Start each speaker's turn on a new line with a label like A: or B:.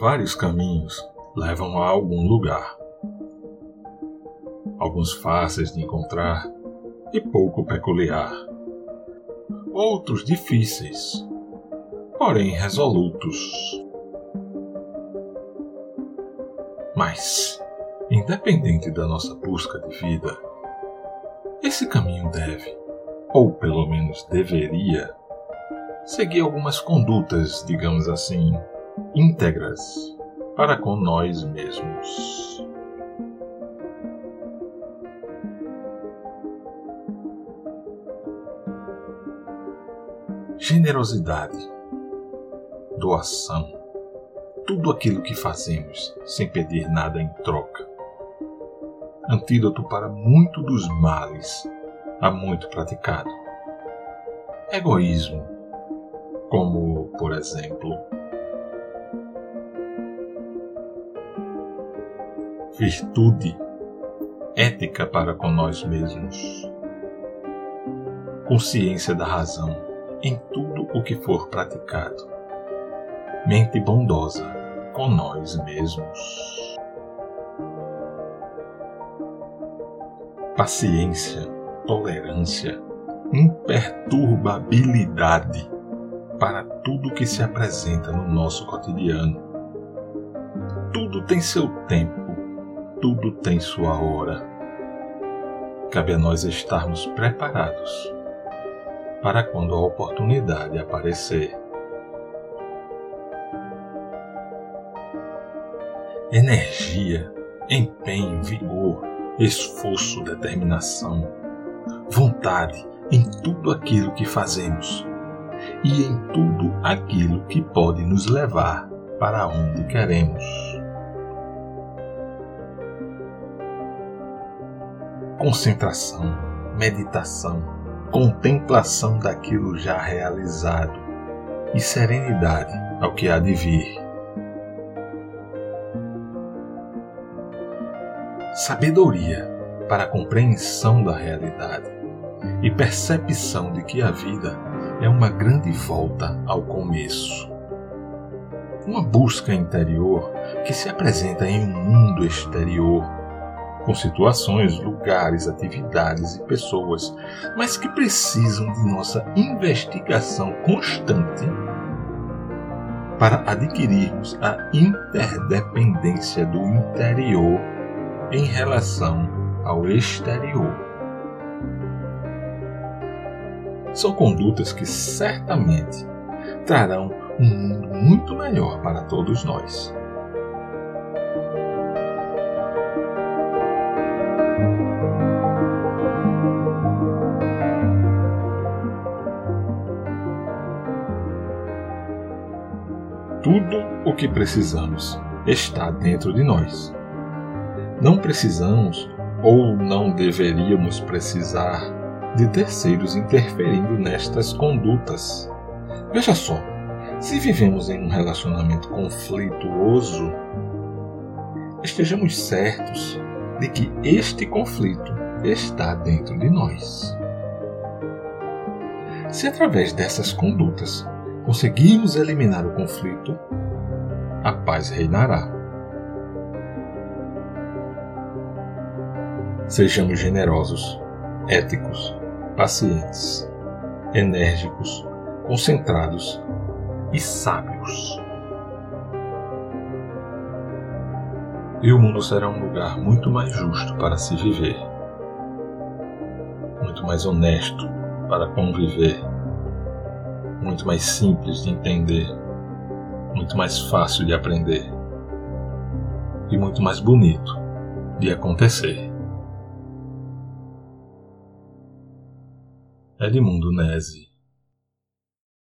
A: Vários caminhos levam a algum lugar. Alguns fáceis de encontrar e pouco peculiar. Outros difíceis, porém resolutos. Mas, independente da nossa busca de vida, esse caminho deve, ou pelo menos deveria, seguir algumas condutas, digamos assim, íntegras para com nós mesmos. Generosidade, doação, tudo aquilo que fazemos sem pedir nada em troca. Antídoto para muito dos males há muito praticado. Egoísmo, como, por exemplo, virtude, ética para com nós mesmos, consciência da razão em tudo o que for praticado, mente bondosa com nós mesmos, paciência, tolerância, imperturbabilidade para tudo que se apresenta no nosso cotidiano. Tudo tem seu tempo tudo tem sua hora. Cabe a nós estarmos preparados para quando a oportunidade aparecer. Energia, empenho, vigor, esforço, determinação, vontade em tudo aquilo que fazemos e em tudo aquilo que pode nos levar para onde queremos. concentração, meditação, contemplação daquilo já realizado e serenidade ao que há de vir. Sabedoria para a compreensão da realidade e percepção de que a vida é uma grande volta ao começo. Uma busca interior que se apresenta em um mundo exterior com situações, lugares, atividades e pessoas, mas que precisam de nossa investigação constante para adquirirmos a interdependência do interior em relação ao exterior. São condutas que certamente trarão um mundo muito melhor para todos nós. Tudo o que precisamos está dentro de nós. Não precisamos ou não deveríamos precisar de terceiros interferindo nestas condutas. Veja só, se vivemos em um relacionamento conflituoso, estejamos certos de que este conflito está dentro de nós. Se através dessas condutas conseguirmos eliminar o conflito, a paz reinará. Sejamos generosos, éticos, pacientes, enérgicos, concentrados e sábios. E o mundo será um lugar muito mais justo para se viver, muito mais honesto para conviver muito mais simples de entender, muito mais fácil de aprender e muito mais bonito de acontecer. Edmundo Nese